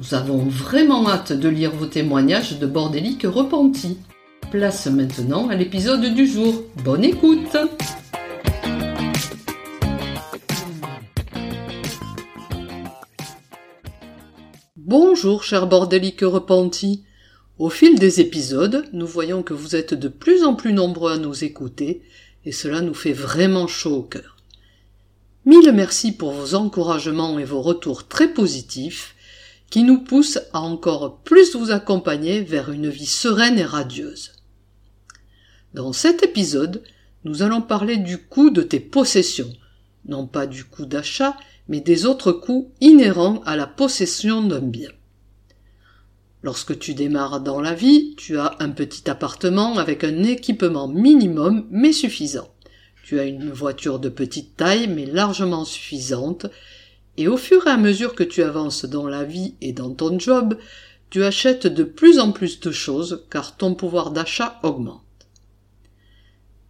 Nous avons vraiment hâte de lire vos témoignages de bordéliques repentis. Place maintenant à l'épisode du jour. Bonne écoute Bonjour chers bordéliques repentis. Au fil des épisodes, nous voyons que vous êtes de plus en plus nombreux à nous écouter, et cela nous fait vraiment chaud au cœur. Mille merci pour vos encouragements et vos retours très positifs, qui nous poussent à encore plus vous accompagner vers une vie sereine et radieuse. Dans cet épisode, nous allons parler du coût de tes possessions, non pas du coût d'achat, mais des autres coûts inhérents à la possession d'un bien. Lorsque tu démarres dans la vie, tu as un petit appartement avec un équipement minimum mais suffisant. Tu as une voiture de petite taille mais largement suffisante, et au fur et à mesure que tu avances dans la vie et dans ton job, tu achètes de plus en plus de choses car ton pouvoir d'achat augmente.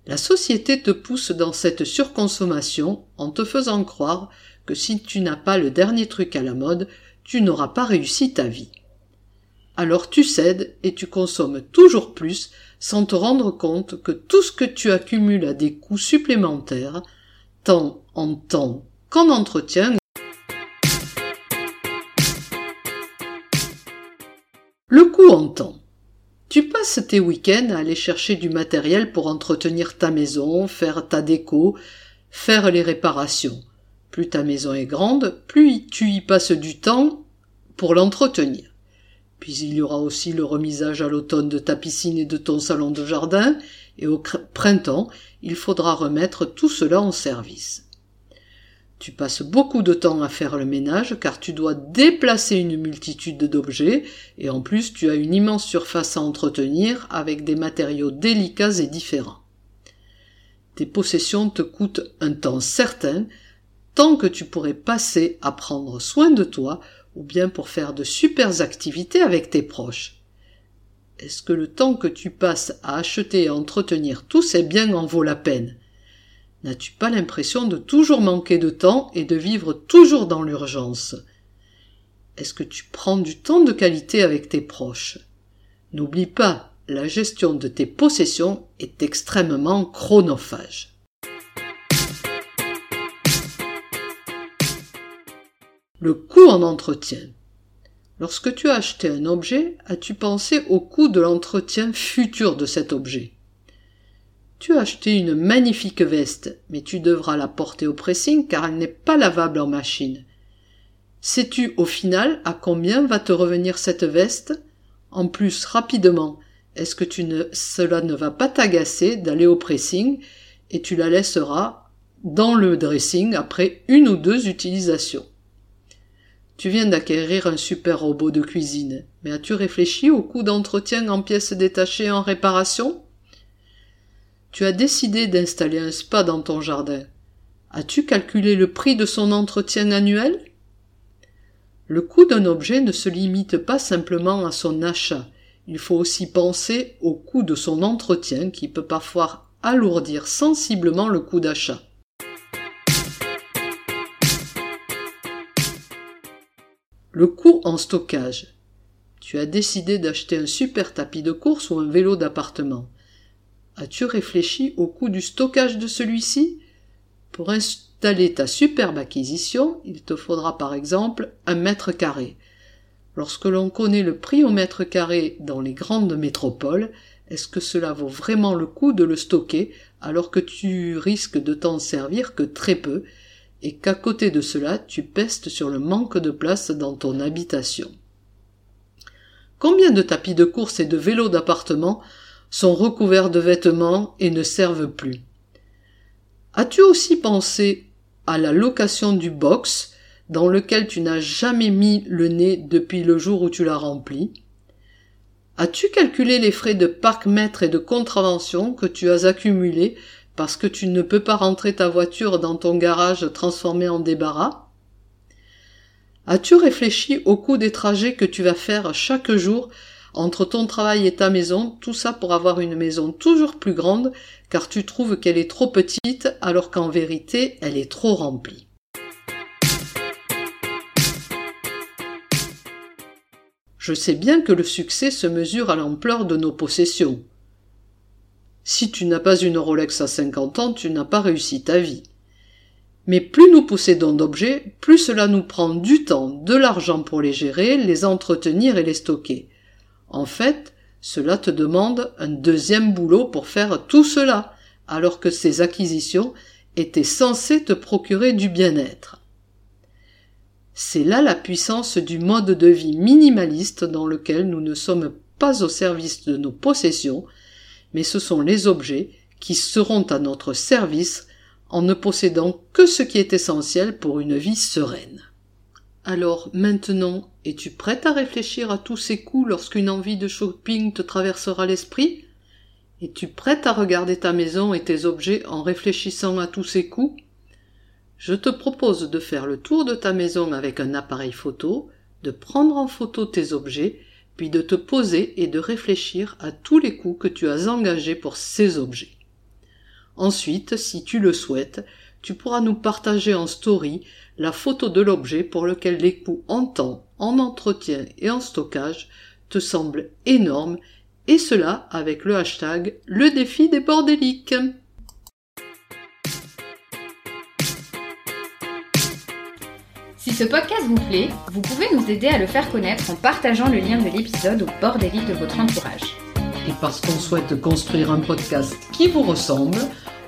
La société te pousse dans cette surconsommation en te faisant croire que si tu n'as pas le dernier truc à la mode, tu n'auras pas réussi ta vie. Alors tu cèdes et tu consommes toujours plus sans te rendre compte que tout ce que tu accumules à des coûts supplémentaires, tant en temps qu'en entretien, le coût en temps. Tu passes tes week-ends à aller chercher du matériel pour entretenir ta maison, faire ta déco, faire les réparations. Plus ta maison est grande, plus tu y passes du temps pour l'entretenir. Puis il y aura aussi le remisage à l'automne de ta piscine et de ton salon de jardin, et au printemps, il faudra remettre tout cela en service. Tu passes beaucoup de temps à faire le ménage car tu dois déplacer une multitude d'objets et en plus tu as une immense surface à entretenir avec des matériaux délicats et différents. Tes possessions te coûtent un temps certain, tant que tu pourrais passer à prendre soin de toi ou bien pour faire de super activités avec tes proches. Est-ce que le temps que tu passes à acheter et entretenir tous ces biens en vaut la peine? N'as-tu pas l'impression de toujours manquer de temps et de vivre toujours dans l'urgence? Est-ce que tu prends du temps de qualité avec tes proches? N'oublie pas, la gestion de tes possessions est extrêmement chronophage. Le coût en entretien. Lorsque tu as acheté un objet, as-tu pensé au coût de l'entretien futur de cet objet? Tu as acheté une magnifique veste, mais tu devras la porter au pressing car elle n'est pas lavable en machine. Sais-tu au final à combien va te revenir cette veste? En plus, rapidement, est-ce que tu ne, cela ne va pas t'agacer d'aller au pressing et tu la laisseras dans le dressing après une ou deux utilisations? Tu viens d'acquérir un super robot de cuisine, mais as-tu réfléchi au coût d'entretien en pièces détachées en réparation? Tu as décidé d'installer un spa dans ton jardin. As-tu calculé le prix de son entretien annuel? Le coût d'un objet ne se limite pas simplement à son achat. Il faut aussi penser au coût de son entretien qui peut parfois alourdir sensiblement le coût d'achat. Le coût en stockage. Tu as décidé d'acheter un super tapis de course ou un vélo d'appartement. As-tu réfléchi au coût du stockage de celui-ci? Pour installer ta superbe acquisition, il te faudra par exemple un mètre carré. Lorsque l'on connaît le prix au mètre carré dans les grandes métropoles, est-ce que cela vaut vraiment le coup de le stocker alors que tu risques de t'en servir que très peu, et qu'à côté de cela tu pestes sur le manque de place dans ton habitation? Combien de tapis de course et de vélos d'appartement sont recouverts de vêtements et ne servent plus. As-tu aussi pensé à la location du box dans lequel tu n'as jamais mis le nez depuis le jour où tu l'as rempli? As-tu calculé les frais de parc-mètre et de contravention que tu as accumulés parce que tu ne peux pas rentrer ta voiture dans ton garage transformé en débarras? As-tu réfléchi au coût des trajets que tu vas faire chaque jour entre ton travail et ta maison, tout ça pour avoir une maison toujours plus grande, car tu trouves qu'elle est trop petite alors qu'en vérité elle est trop remplie. Je sais bien que le succès se mesure à l'ampleur de nos possessions. Si tu n'as pas une Rolex à cinquante ans, tu n'as pas réussi ta vie. Mais plus nous possédons d'objets, plus cela nous prend du temps, de l'argent pour les gérer, les entretenir et les stocker. En fait, cela te demande un deuxième boulot pour faire tout cela, alors que ces acquisitions étaient censées te procurer du bien-être. C'est là la puissance du mode de vie minimaliste dans lequel nous ne sommes pas au service de nos possessions, mais ce sont les objets qui seront à notre service en ne possédant que ce qui est essentiel pour une vie sereine. Alors maintenant, es-tu prête à réfléchir à tous ces coups lorsqu'une envie de shopping te traversera l'esprit? Es-tu prête à regarder ta maison et tes objets en réfléchissant à tous ces coups? Je te propose de faire le tour de ta maison avec un appareil photo, de prendre en photo tes objets, puis de te poser et de réfléchir à tous les coups que tu as engagés pour ces objets. Ensuite, si tu le souhaites, tu pourras nous partager en story la photo de l'objet pour lequel les coûts en temps, en entretien et en stockage te semblent énormes, et cela avec le hashtag le défi des bordéliques. Si ce podcast vous plaît, vous pouvez nous aider à le faire connaître en partageant le lien de l'épisode au bordélique de votre entourage. Et parce qu'on souhaite construire un podcast qui vous ressemble,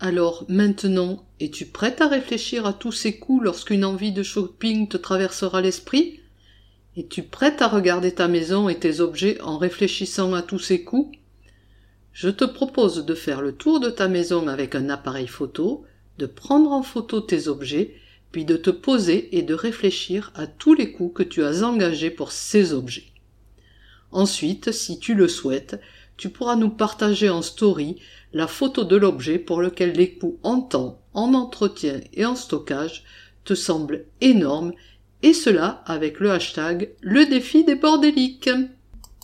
Alors maintenant, es-tu prête à réfléchir à tous ces coups lorsqu'une envie de shopping te traversera l'esprit? Es-tu prête à regarder ta maison et tes objets en réfléchissant à tous ces coups? Je te propose de faire le tour de ta maison avec un appareil photo, de prendre en photo tes objets, puis de te poser et de réfléchir à tous les coups que tu as engagés pour ces objets. Ensuite, si tu le souhaites, tu pourras nous partager en story la photo de l'objet pour lequel les coûts en temps, en entretien et en stockage te semblent énormes, et cela avec le hashtag le défi des bordéliques.